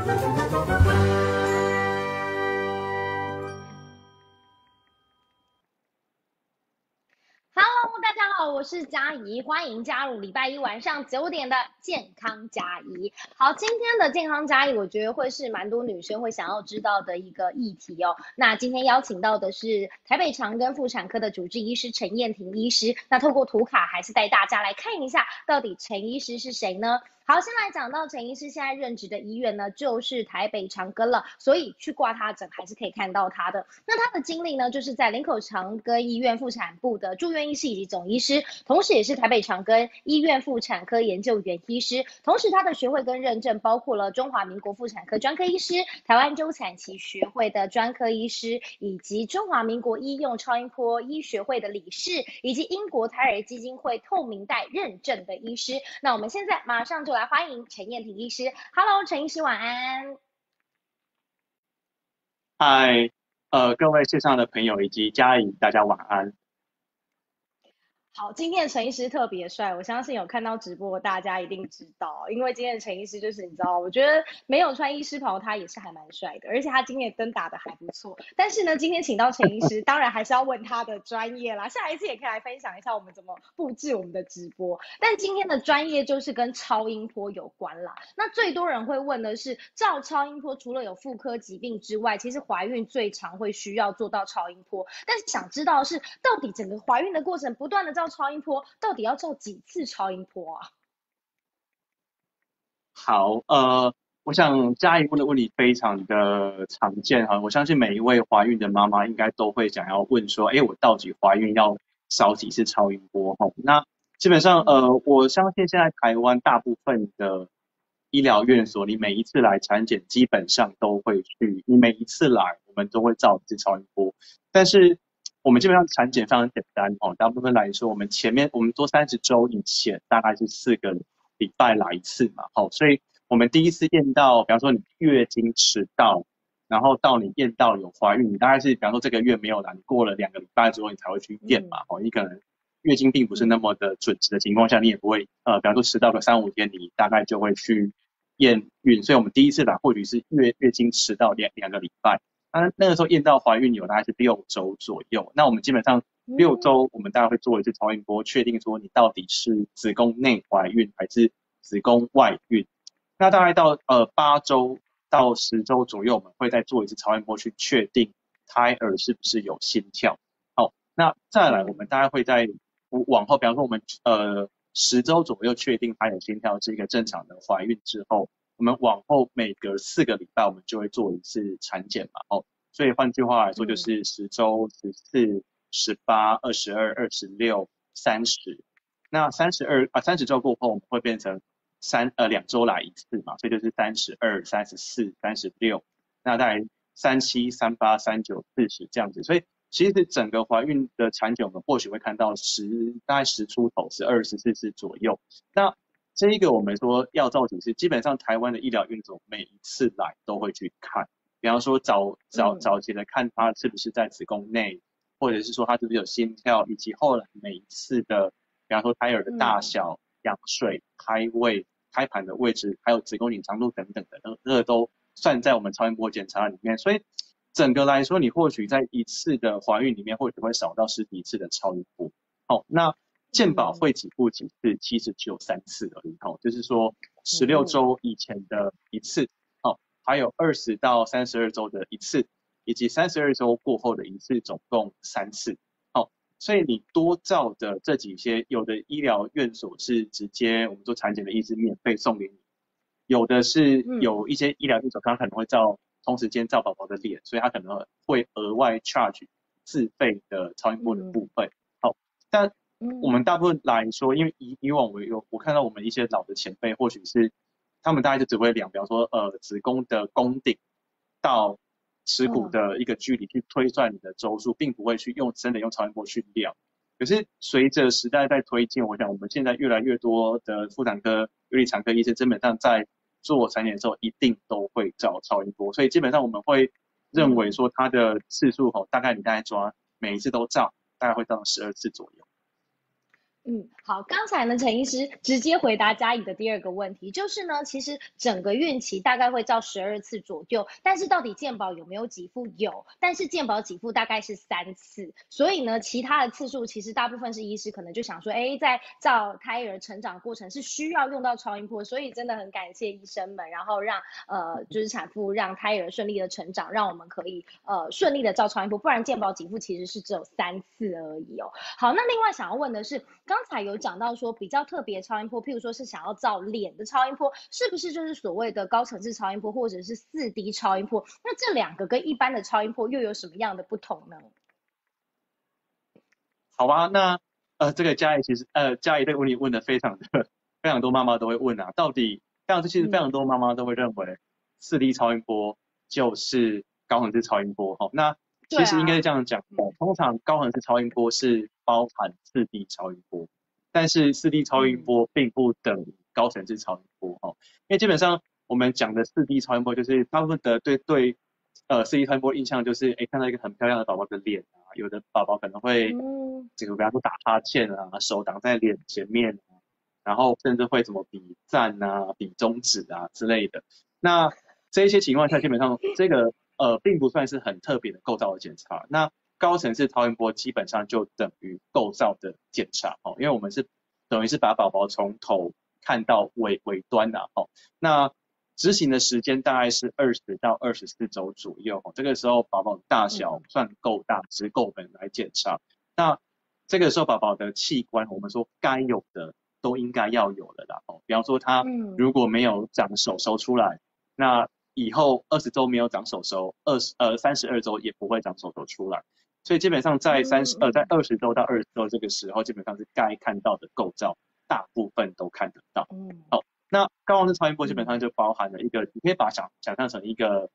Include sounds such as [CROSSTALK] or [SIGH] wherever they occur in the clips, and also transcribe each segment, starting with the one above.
哈，大家好我是佳怡，欢迎加入礼拜一晚上九点的健康佳怡。好，今天的健康佳怡，我觉得会是蛮多女生会想要知道的一个议题哦。那今天邀请到的是台北长庚妇产科的主治医师陈燕婷医师。那透过图卡，还是带大家来看一下，到底陈医师是谁呢？好，先来讲到陈医师现在任职的医院呢，就是台北长庚了，所以去挂他诊还是可以看到他的。那他的经历呢，就是在林口长庚医院妇产部的住院医师以及总医师，同时也是台北长庚医院妇产科研究员医师。同时他的学会跟认证包括了中华民国妇产科专科医师、台湾周产期学会的专科医师，以及中华民国医用超音波医学会的理事，以及英国胎儿基金会透明带认证的医师。那我们现在马上就来。来欢迎陈燕婷医师，Hello，陈医师晚安。嗨，呃，各位线上的朋友以及家人，大家晚安。好，今天的陈医师特别帅，我相信有看到直播，大家一定知道，因为今天的陈医师就是你知道，我觉得没有穿医师袍，他也是还蛮帅的，而且他今天的灯打的还不错。但是呢，今天请到陈医师，当然还是要问他的专业啦。下一次也可以来分享一下我们怎么布置我们的直播。但今天的专业就是跟超音波有关啦。那最多人会问的是，照超音波除了有妇科疾病之外，其实怀孕最常会需要做到超音波。但是想知道是，到底整个怀孕的过程不断的照超音波到底要照几次超音波啊？好，呃，我想下一步的问题非常的常见哈，我相信每一位怀孕的妈妈应该都会想要问说，哎，我到底怀孕要扫几次超音波？哈，那基本上，呃，我相信现在台湾大部分的医疗院所，你每一次来产检，基本上都会去，你每一次来，我们都会照一次超音波，但是。我们基本上产检非常简单哦，大部分来说，我们前面我们做三十周以前，大概是四个礼拜来一次嘛，好，所以我们第一次验到，比方说你月经迟到，然后到你验到有怀孕，你大概是比方说这个月没有来，你过了两个礼拜之后你才会去验嘛，哦，你可能月经并不是那么的准时的情况下，你也不会呃，比方说迟到个三五天，你大概就会去验孕，所以我们第一次来或许是月月经迟到两两个礼拜。那那个时候验到怀孕有大概是六周左右，那我们基本上六周我们大概会做一次超音波，确定说你到底是子宫内怀孕还是子宫外孕。那大概到呃八周到十周左右，我们会再做一次超音波去确定胎儿是不是有心跳。好，那再来我们大概会在往后，比方说我们呃十周左右确定胎有心跳是一个正常的怀孕之后。我们往后每隔四个礼拜，我们就会做一次产检嘛，哦，所以换句话来说，就是十周、十四、十八、二十二、二十六、三十。那三十二啊，三十周过后，我们会变成三呃两周来一次嘛，所以就是三十二、三十四、三十六，那大概三七、三八、三九、四十这样子。所以其实整个怀孕的产检，我们或许会看到十大概十出头，十二十四次左右。那这一个我们说要照几次，基本上台湾的医疗运作每一次来都会去看，比方说早早早期的看他是不是在子宫内，或者是说他是不是有心跳，以及后来每一次的，比方说胎儿的大小、羊水、胎位、胎盘的位置，还有子宫颈长度等等的，那这个都算在我们超音波检查里面。所以整个来说，你或许在一次的怀孕里面，或许会少到十几次的超音波。好，那。健保会几步几次，其实只有三次而已。哦，就是说十六周以前的一次，哦，还有二十到三十二周的一次，以及三十二周过后的一次，总共三次。哦，所以你多照的这几些，有的医疗院所是直接我们做产检的医师免费送给你，有的是有一些医疗院所，他可能会照同时间照宝宝的脸，所以他可能会额外 charge 自费的超音波的部分。好，但我们大部分来说，因为以以往为有，我看到我们一些老的前辈，或许是他们大概就只会量，比方说呃子宫的宫顶到耻骨的一个距离去推算你的周数，并不会去用真的用超音波去量。可是随着时代在推进，我想我们现在越来越多的妇产科、尤其产科医生，基本上在做产检的时候一定都会照超音波，所以基本上我们会认为说它的次数吼，大概你大概抓每一次都照，大概会到十二次左右。嗯，好，刚才呢，陈医师直接回答嘉颖的第二个问题，就是呢，其实整个孕期大概会照十二次左右，但是到底健保有没有给付？有，但是健保给付大概是三次，所以呢，其他的次数其实大部分是医师可能就想说，哎，在照胎儿成长过程是需要用到超音波，所以真的很感谢医生们，然后让呃就是产妇让胎儿顺利的成长，让我们可以呃顺利的照超音波，不然健保给付其实是只有三次而已哦。好，那另外想要问的是。刚才有讲到说比较特别超音波，譬如说是想要照脸的超音波，是不是就是所谓的高层次超音波或者是四 D 超音波？那这两个跟一般的超音波又有什么样的不同呢？好吧，那呃这个嘉怡其实呃嘉怡这个问题问的非常的非常多妈妈都会问啊，到底这样子其实非常多妈妈都会认为四 D 超音波就是高层次超音波哈，那。其实应该是这样讲的，通常高层是超音波是包含四 D 超音波，但是四 D 超音波并不等于高层次超音波哈，因为基本上我们讲的四 D 超音波就是大部分的对对呃四 D 超音波印象就是哎看到一个很漂亮的宝宝的脸啊，有的宝宝可能会这个比方说打哈欠啊，手挡在脸前面，啊然后甚至会怎么比赞啊、比中指啊之类的，那这一些情况下基本上这个。呃，并不算是很特别的构造的检查。那高层次超音波基本上就等于构造的检查哦，因为我们是等于是把宝宝从头看到尾尾端的哦。那执行的时间大概是二十到二十四周左右哦。这个时候宝宝大小算够大，只够本来检查。那这个时候宝宝的器官，我们说该有的都应该要有了啦哦。比方说他如果没有长手手出来，那以后二十周没有长手手，二十呃三十二周也不会长手手出来，所以基本上在三十呃在二十周到二十周这个时候，基本上是该看到的构造，大部分都看得到。嗯，好，那高光的超音波基本上就包含了一个，你可以把想想象成一个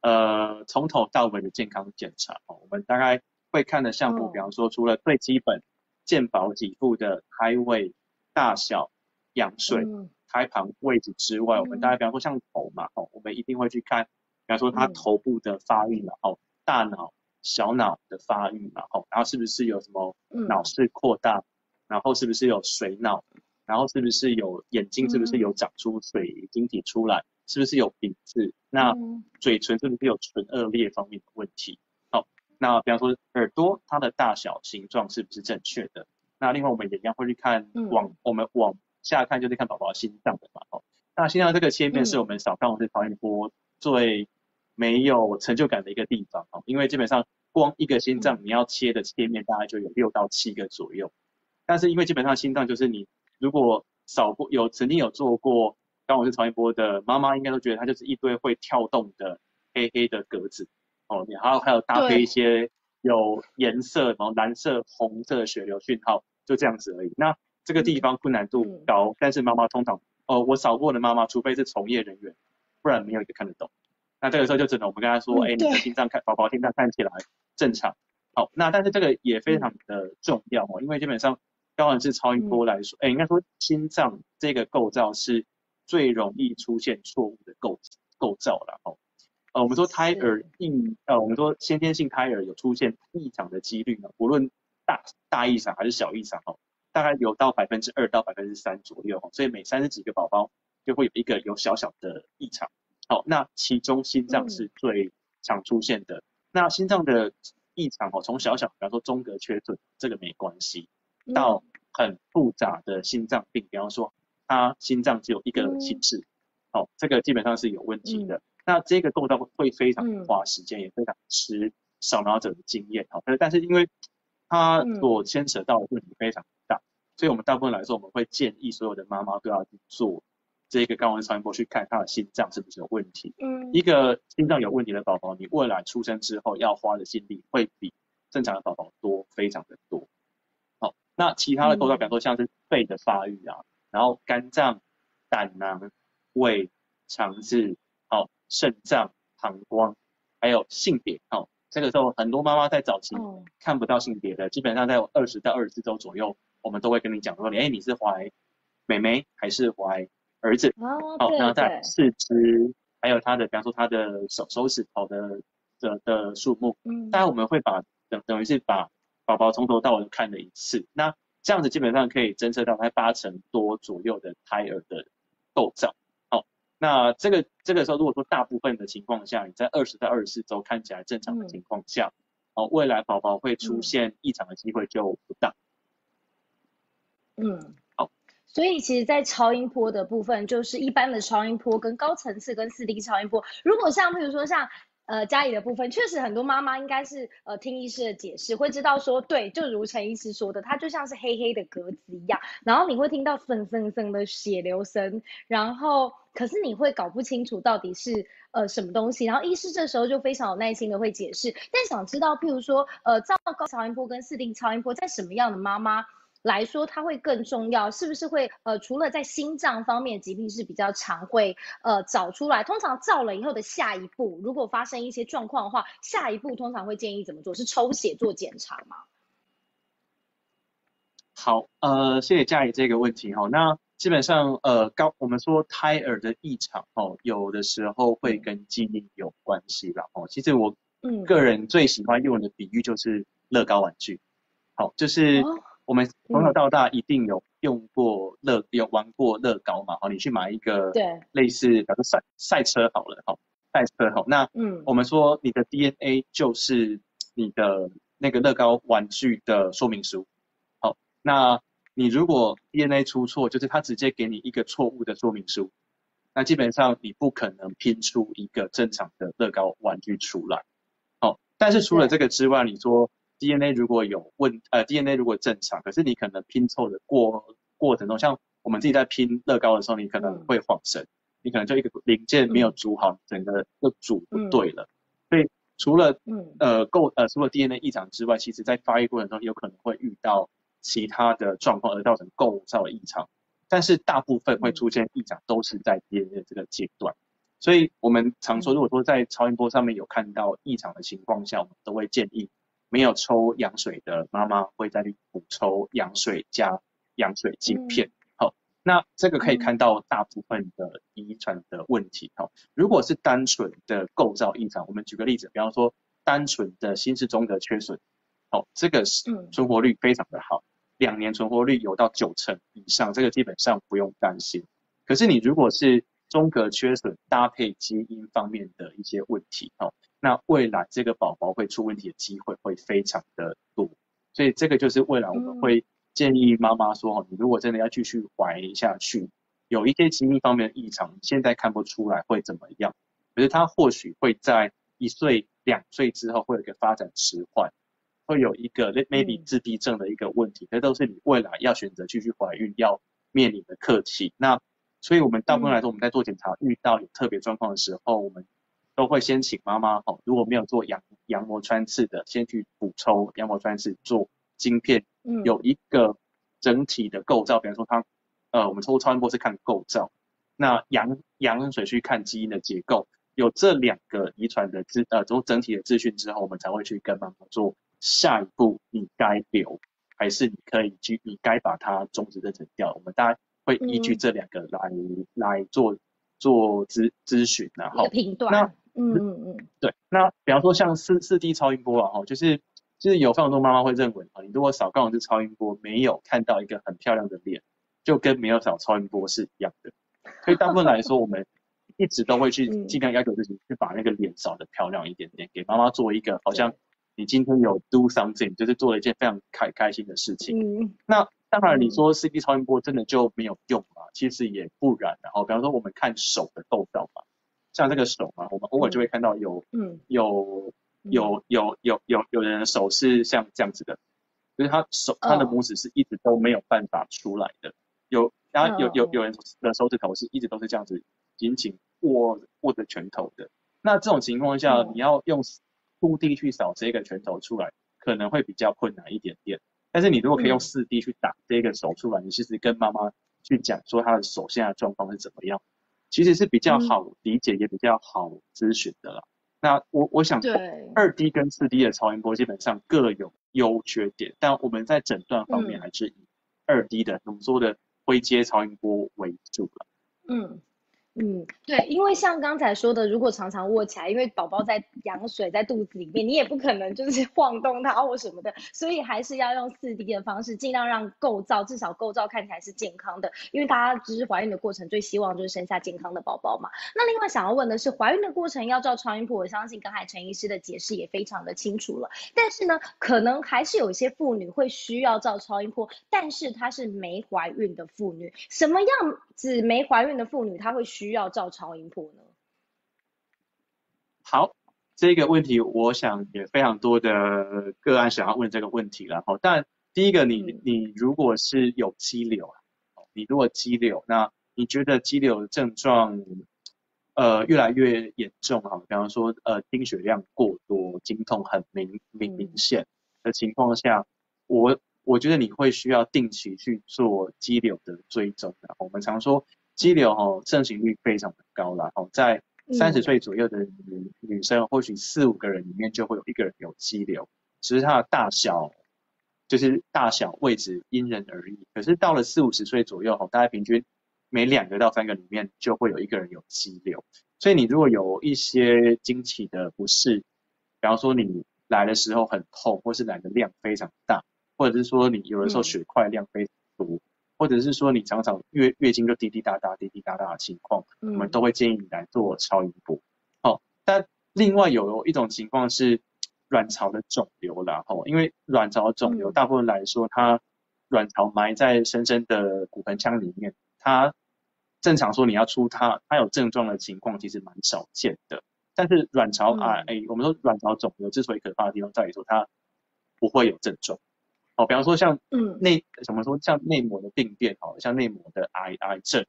呃从头到尾的健康检查。哦，我们大概会看的项目，比方说除了最基本健保给付的胎位大小、羊水。胎盘位置之外，我们大家比方说像头嘛，哦，我们一定会去看，比方说它头部的发育，然后大脑、小脑的发育，然后然后是不是有什么脑室扩大，然后是不是有水脑，然后是不是有眼睛，是不是有长出水晶体出来，是不是有鼻子，那嘴唇是不是有唇腭裂方面的问题？好，那比方说耳朵它的大小形状是不是正确的？那另外我们也一样会去看往我们往下看就是看宝宝心脏的嘛，哦，那心脏这个切面是我们扫高是超音波最没有成就感的一个地方，哦，因为基本上光一个心脏你要切的切面大概就有六到七个左右，但是因为基本上心脏就是你如果扫过有曾经有做过高是超音波的妈妈应该都觉得它就是一堆会跳动的黑黑的格子，哦，你还有还有搭配一些有颜色，然后蓝色、红色的血流讯号，就这样子而已，那。这个地方困难度高，但是妈妈通常，哦，我扫过的妈妈，除非是从业人员，不然没有一个看得懂。那这个时候就只能我们跟他说，哎，你的心脏看，宝宝心脏看起来正常。好，那但是这个也非常的重要哦，因为基本上高层次超音波来说，哎，应该说心脏这个构造是最容易出现错误的构构造了哦。呃，我们说胎儿异，呃，我们说先天性胎儿有出现异常的几率呢，无论大大异常还是小异常哦。大概有到百分之二到百分之三左右，所以每三十几个宝宝就会有一个有小小的异常。好，那其中心脏是最常出现的。那心脏的异常哦，从小小，比方说中隔缺损，这个没关系，到很复杂的心脏病，比方说他心脏只有一个心室，哦，这个基本上是有问题的。那这个构造会非常花时间，也非常吃扫描者的经验。好，但是因为它所牵扯到的问题非常大。所以我们大部分来说，我们会建议所有的妈妈都要去做这个高温超音波，去看他的心脏是不是有问题。嗯，一个心脏有问题的宝宝，你未来出生之后要花的心力会比正常的宝宝多，非常的多。好，那其他的构造，比方说像是肺的发育啊，然后肝脏、胆囊、胃、肠子，好，肾脏、膀胱，还有性别，好，这个时候很多妈妈在早期看不到性别的，基本上在二十到二十四周左右。我们都会跟你讲说，哎，你是怀妹妹还是怀儿子？哦，好，那在四肢，还有他的，比方说他的手手指头的的的数目，嗯，当然我们会把等等于是把宝宝从头到尾都看了一次。那这样子基本上可以侦测到他八成多左右的胎儿的构造。好，那这个这个时候如果说大部分的情况下，你在二十到二十四周看起来正常的情况下，哦，未来宝宝会出现异常的机会就不大。嗯，好。所以其实，在超音波的部分，就是一般的超音波跟高层次跟四 D 超音波，如果像譬如说像。呃，家里的部分确实很多妈妈应该是呃听医师的解释，会知道说对，就如陈医师说的，它就像是黑黑的格子一样，然后你会听到声声声的血流声，然后可是你会搞不清楚到底是呃什么东西，然后医师这时候就非常有耐心的会解释，但想知道譬如说呃照高超音波跟四 D 超音波在什么样的妈妈？来说，它会更重要，是不是会呃，除了在心脏方面疾病是比较常会呃找出来，通常照了以后的下一步，如果发生一些状况的话，下一步通常会建议怎么做？是抽血做检查吗？好，呃，谢谢嘉怡这个问题哈。那基本上呃，高我们说胎儿的异常哦，有的时候会跟基因有关系啦哦。其实我个人最喜欢用的比喻就是乐高玩具，好，就是。我们从小到大一定有用过乐，有玩过乐高嘛？好，你去买一个类似，比如说赛赛车好了，哈，赛车好。那嗯，我们说你的 DNA 就是你的那个乐高玩具的说明书。好，那你如果 DNA 出错，就是它直接给你一个错误的说明书，那基本上你不可能拼出一个正常的乐高玩具出来。好，但是除了这个之外，你说。DNA 如果有问，呃，DNA 如果正常，可是你可能拼凑的过过程中，像我们自己在拼乐高的时候，你可能会晃神，你可能就一个零件没有组好，整个就组不对了。所以除了呃构呃除了 DNA 异常之外，其实在发育过程中有可能会遇到其他的状况而造成构造异常，但是大部分会出现异常都是在 DNA 这个阶段。所以我们常说，如果说在超音波上面有看到异常的情况下，我们都会建议。没有抽羊水的妈妈会再去补抽羊水加羊水镜片，好，那这个可以看到大部分的遗传的问题，好，如果是单纯的构造异常，我们举个例子，比方说单纯的心室中隔缺损，好，这个是存活率非常的好，两年存活率有到九成以上，这个基本上不用担心。可是你如果是中隔缺损搭配基因方面的一些问题，好。那未来这个宝宝会出问题的机会会非常的多，所以这个就是未来我们会建议妈妈说，你如果真的要继续怀下去，有一些基因方面的异常，现在看不出来会怎么样，可是它或许会在一岁、两岁之后会有一个发展迟缓，会有一个 maybe 自闭症的一个问题，这都是你未来要选择继续怀孕要面临的课题。那所以我们大部分来说，我们在做检查遇到有特别状况的时候，我们。都会先请妈妈哈，如果没有做羊羊膜穿刺的，先去补抽羊膜穿刺做晶片，嗯，有一个整体的构造，比方说它，呃，我们抽超音波是看构造，那羊羊水去看基因的结构，有这两个遗传的资呃做整体的资讯之后，我们才会去跟妈妈做下一步，你该留还是你可以去，你该把它终止妊娠掉，我们大家会依据这两个来来做做咨咨询，然后那。嗯嗯嗯，对，那比方说像四四 D 超音波啊，哈，就是就是有非常多妈妈会认为啊，你如果扫刚好是超音波，没有看到一个很漂亮的脸，就跟没有扫超音波是一样的。所以大部分来说，我们一直都会去 [LAUGHS] 尽量要求自己去把那个脸扫得漂亮一点点，给妈妈做一个好像你今天有 do something，就是做了一件非常开开心的事情。嗯，那当然你说四 D 超音波真的就没有用吗？其实也不然。然后比方说我们看手的构造嘛。像这个手嘛，我们偶尔就会看到有，嗯，有有有有有有人的手是像这样子的，就是他手他的拇指是一直都没有办法出来的，有然后有有有人的手指头是一直都是这样子紧紧握握着拳头的，那这种情况下你要用固定去扫这个拳头出来，可能会比较困难一点点，但是你如果可以用四 D 去打这个手出来，你其实跟妈妈去讲说她的手现在状况是怎么样。其实是比较好理解，也比较好咨询的啦。那我我想，二 D 跟四 D 的超音波基本上各有优缺点，但我们在诊断方面还是以二 D 的浓缩的灰阶超音波为主了。嗯。嗯，对，因为像刚才说的，如果常常握起来，因为宝宝在羊水在肚子里面，你也不可能就是 [LAUGHS] 晃动它或什么的，所以还是要用四 D 的方式，尽量让构造至少构造看起来是健康的。因为大家就是怀孕的过程最希望就是生下健康的宝宝嘛。那另外想要问的是，怀孕的过程要照超音波，我相信刚才陈医师的解释也非常的清楚了。但是呢，可能还是有一些妇女会需要照超音波，但是她是没怀孕的妇女，什么样子没怀孕的妇女她会需需要照超音波呢？好，这个问题我想也非常多的个案想要问这个问题了。哈，但第一个，你你如果是有肌瘤，你如果肌瘤，那你觉得肌瘤的症状呃越来越严重哈，比方说呃经血量过多、经痛很明明明显的情况下，我我觉得你会需要定期去做肌瘤的追踪的。我们常说。肌瘤哈盛行率非常的高了，哦，在三十岁左右的女女生，或许四五个人里面就会有一个人有肌瘤，只是它的大小就是大小位置因人而异。可是到了四五十岁左右，哈，大概平均每两个到三个里面就会有一个人有肌瘤。所以你如果有一些经期的不适，比方说你来的时候很痛，或是来的量非常大，或者是说你有的时候血块量非常多。或者是说你常常月月经就滴滴答答、滴滴答答的情况，我们都会建议你来做超音波。好，但另外有一种情况是卵巢的肿瘤啦，吼，因为卵巢肿瘤大部分来说，它卵巢埋在深深的骨盆腔里面，它正常说你要出它，它有症状的情况其实蛮少见的。但是卵巢癌，哎，我们说卵巢肿瘤之所以可怕的地方在于说它不会有症状。哦，比方说像内怎么说，像内膜的病变，哦，像内膜的癌癌症，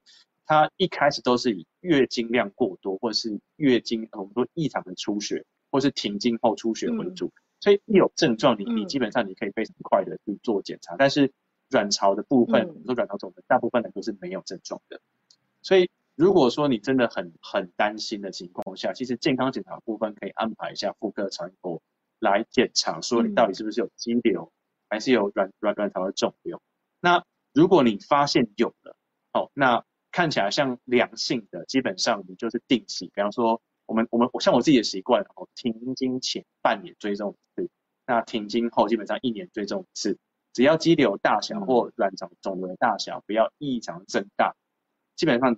它一开始都是以月经量过多，或者是月经我们说异常的出血，或是停经后出血为主。所以一有症状，你你基本上你可以非常快的去做检查。但是卵巢的部分，我们说卵巢肿瘤，大部分人都是没有症状的。所以如果说你真的很很担心的情况下，其实健康检查部分可以安排一下妇科超音波来检查，说你到底是不是有肌瘤。还是有卵卵卵巢的肿瘤，那如果你发现有了，哦，那看起来像良性的，基本上你就是定期，比方说我们我们像我自己的习惯，哦，停经前半年追踪一次，那停经后基本上一年追踪一次，只要肌瘤大小或卵巢肿瘤的大小不要异常增大，基本上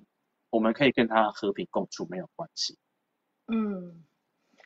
我们可以跟它和平共处，没有关系。嗯。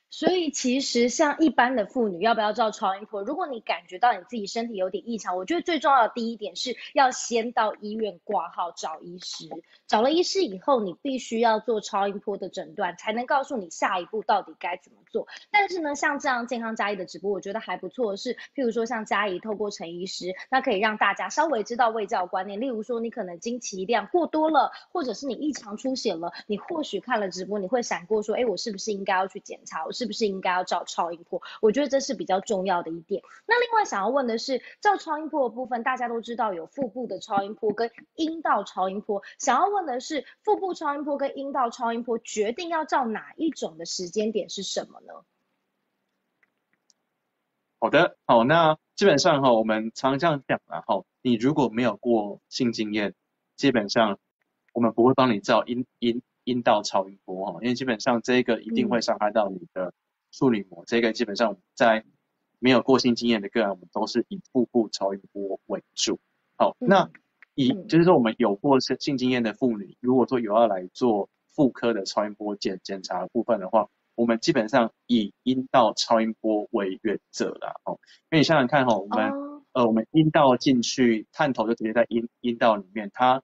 所以其实像一般的妇女要不要照超音波？如果你感觉到你自己身体有点异常，我觉得最重要的第一点是要先到医院挂号找医师。找了医师以后，你必须要做超音波的诊断，才能告诉你下一步到底该怎么做。但是呢，像这样健康嘉义的直播，我觉得还不错的是，譬如说像嘉义透过陈医师，那可以让大家稍微知道卫教观念。例如说你可能经期量过多了，或者是你异常出血了，你或许看了直播，你会闪过说，哎，我是不是应该要去检查？是。不是应该要照超音波？我觉得这是比较重要的一点。那另外想要问的是，照超音波的部分，大家都知道有腹部的超音波跟阴道超音波。想要问的是，腹部超音波跟阴道超音波决定要照哪一种的时间点是什么呢？好的，好，那基本上哈，我们常这样讲然哈，你如果没有过性经验，基本上我们不会帮你照阴阴。阴道超音波哈，因为基本上这个一定会伤害到你的处女膜，这个基本上在没有过性经验的个案，我们都是以腹部超音波为主。好，那以就是说我们有过性性经验的妇女，如果说有要来做妇科的超音波检检查部分的话，我们基本上以阴道超音波为原则啦。哦，因为你想想看哈，我们呃我们阴道进去探头就直接在阴阴道里面，它。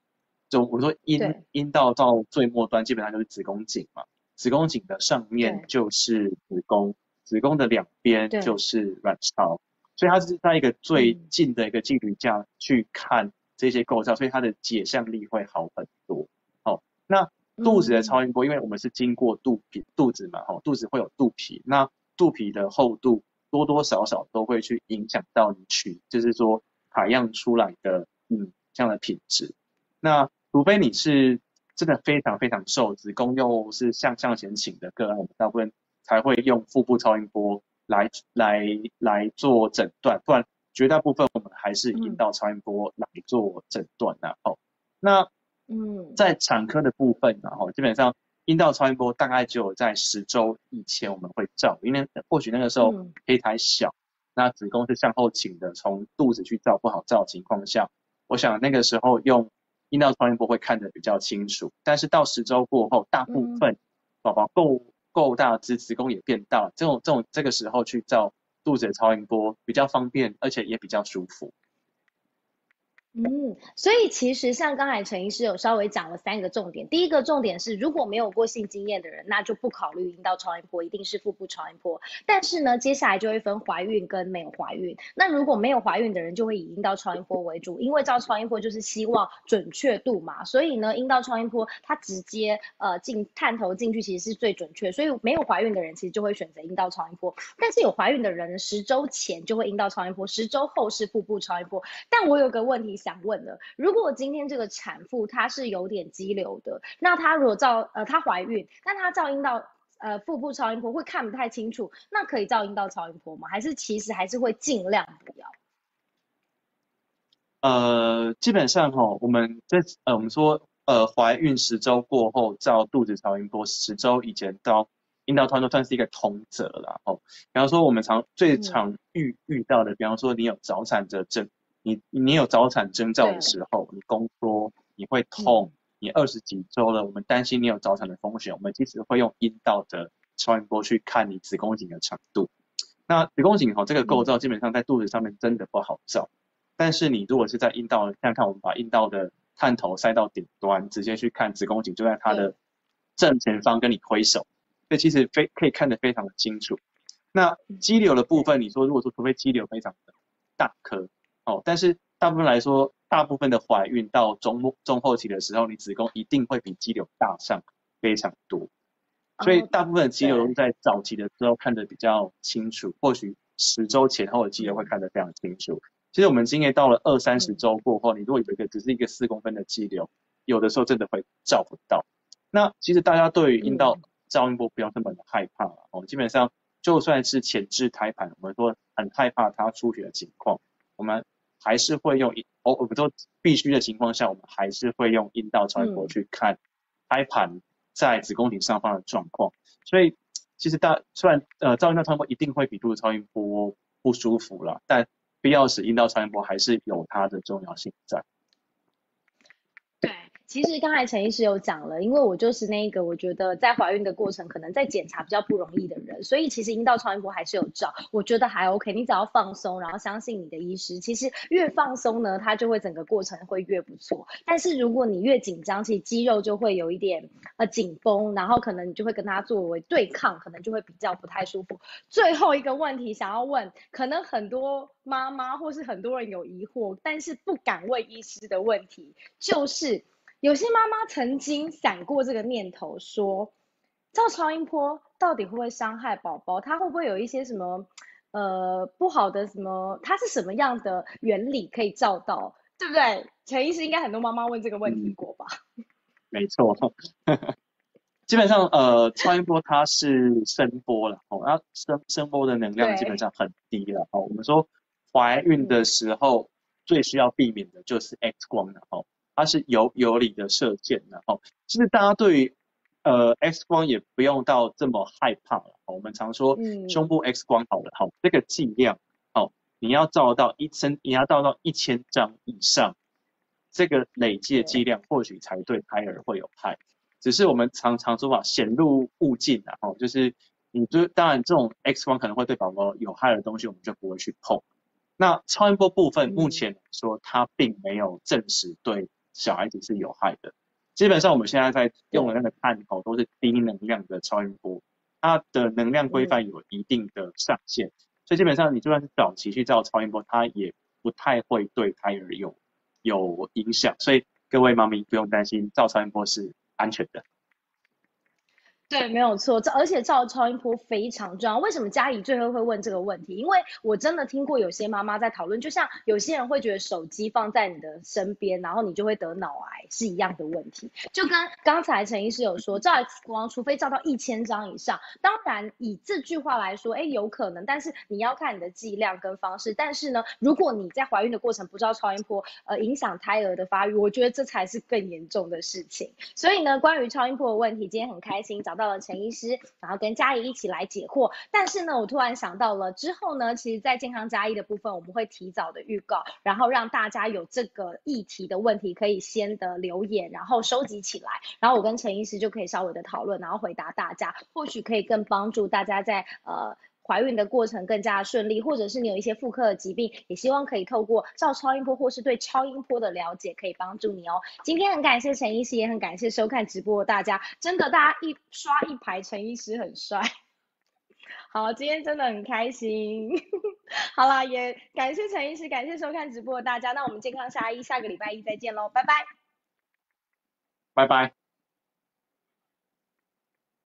就我说阴阴道到最末端基本上就是子宫颈嘛，子宫颈的上面就是子宫，子宫的两边就是卵巢，所以它是在一个最近的一个距离下去看这些构造，所以它的解像力会好很多。哦，那肚子的超音波，因为我们是经过肚皮肚子嘛，哈，肚子会有肚皮，那肚皮的厚度多多少少都会去影响到你取，就是说采样出来的嗯这样的品质，那。除非你是真的非常非常瘦，子宫又是向向前倾的个案，我们大部分才会用腹部超音波来来来做诊断，不然绝大部分我们还是引导超音波来做诊断的。哦，那嗯，在产科的部分，然后基本上阴道超音波大概只有在十周以前我们会照，因为或许那个时候嗯。胚胎小，那子宫是向后倾的，从肚子去照不好照的情况下，我想那个时候用阴道超音波会看得比较清楚。但是到十周过后，大部分宝宝够够大子，子宫也变大，这种这种这个时候去照肚子的超音波比较方便，而且也比较舒服。嗯，所以其实像刚才陈医师有稍微讲了三个重点。第一个重点是，如果没有过性经验的人，那就不考虑阴道超音波，一定是腹部超音波。但是呢，接下来就会分怀孕跟没有怀孕。那如果没有怀孕的人，就会以阴道超音波为主，因为照超音波就是希望准确度嘛。所以呢，阴道超音波它直接呃进探头进去，其实是最准确。所以没有怀孕的人，其实就会选择阴道超音波。但是有怀孕的人，十周前就会阴道超音波，十周后是腹部超音波。但我有个问题想问的，如果今天这个产妇她是有点肌瘤的，那她如果照呃她怀孕，但她照阴道呃腹部超音波会看不太清楚，那可以照阴道超音波吗？还是其实还是会尽量不要？呃，基本上哈，我们在呃我们说呃怀孕十周过后照肚子超音波，十周以前照阴道超音波算是一个通则啦。哦，比方说我们常最嗯常遇遇到的，比方说你有早产的症，你你有早产征兆的时候，你宫缩，你会痛，你二十几周了，我们担心你有早产的风险，我们其实会用阴道的超音波去看你子宫颈的长度。那子宫颈哈这个构造基本上在肚子上面真的不好照，但是你如果是在阴道，看看我们把阴道的探头塞到顶端，直接去看子宫颈，就在它的正前方跟你挥手，所以其实非可以看得非常的清楚。那肌瘤的部分，你说如果说除非肌瘤非常的大颗哦，但是大部分来说，大部分的怀孕到中末中后期的时候，你子宫一定会比肌瘤大上非常多。所以哦大部分的肌瘤在早期的时候看得比较清楚，或许十周前后的肌瘤会看得非常清楚。其实我们经验到了二三十嗯周过后，你如果有一个只是一个四公分的肌瘤，有的时候真的会照不到。那其实大家对于阴道嗯照音波不要这么的害怕了哦，基本上就算是前置胎盘，我们说很害怕它出血的情况，我们还是会用阴哦，我们都必须的情况下，我们还是会用阴道超音波嗯去看胎盘在子宫颈上方的状况。所以其实大虽然呃造阴道超音波一定会比肚子超音波不舒服了，但必要时阴道超音波还是有它的重要性在。其实刚才陈医师有讲了，因为我就是那个我觉得在怀孕的过程可能在检查比较不容易的人，所以其实阴道超音波还是有照，我觉得还 OK。你只要放松，然后相信你的医师，其实越放松呢，它就会整个过程会越不错。但是如果你越紧张，其实肌肉就会有一点呃紧绷，然后可能你就会跟它作为对抗，可能就会比较不太舒服。最后一个问题想要问，可能很多妈妈或是很多人有疑惑，但是不敢问医师的问题，就是有些妈妈曾经闪过这个念头，说照超音波到底会不会伤害宝宝？它会不会有一些什么呃不好的什么？它是什么样的原理可以照到？对不对？陈医师应该很多妈妈问这个问题嗯过吧？[LAUGHS] 没错，基本上呃，超音波它是声波了哦，那声声波的能量基本上很低了哦。我们说怀孕的时候最需要避免的就是 X 光了哦，它是有有理的射箭的哦。其实大家对于呃 X 光也不用到这么害怕了。哦我们常说嗯胸部 X 光好了，好、这个剂量哦，你要照到一千，你要照到一千张以上，这个累计的剂量或许才对胎儿会有害。只是我们常常说法显露勿近啊，哦，就是你就当然这种 X 光可能会对宝宝有害的东西，我们就不会去碰。那超音波部分嗯目前来说，它并没有证实对小孩子是有害的。基本上我们现在在用的那个探头都是低能量的超音波，它的能量规范有一定的上限，所以基本上你就算是早期去照超音波，它也不太会对胎儿有有影响。所以各位妈咪不用担心，照超音波是安全的。对，没有错，这而且照超音波非常重要。为什么嘉怡最后会问这个问题？因为我真的听过有些妈妈在讨论，就像有些人会觉得手机放在你的身边，然后你就会得脑癌是一样的问题。就跟刚才陈医师有说，照 X 光除非照到一千张以上，当然以这句话来说，哎，有可能，但是你要看你的剂量跟方式。但是呢，如果你在怀孕的过程不照超音波，呃，影响胎儿的发育，我觉得这才是更严重的事情。所以呢，关于超音波的问题，今天很开心找到。到了陈医师，然后跟嘉怡一起来解惑。但是呢，我突然想到了之后呢，其实，在健康嘉怡的部分，我们会提早的预告，然后让大家有这个议题的问题可以先的留言，然后收集起来，然后我跟陈医师就可以稍微的讨论，然后回答大家，或许可以更帮助大家在呃。怀孕的过程更加顺利，或者是你有一些妇科的疾病，也希望可以透过照超音波或是对超音波的了解，可以帮助你哦。今天很感谢陈医师，也很感谢收看直播的大家，真的大家一刷一排，陈医师很帅。[LAUGHS] 好，今天真的很开心。[LAUGHS] 好啦，也感谢陈医师，感谢收看直播的大家。那我们健康下一下个礼拜一再见喽，拜拜。拜拜。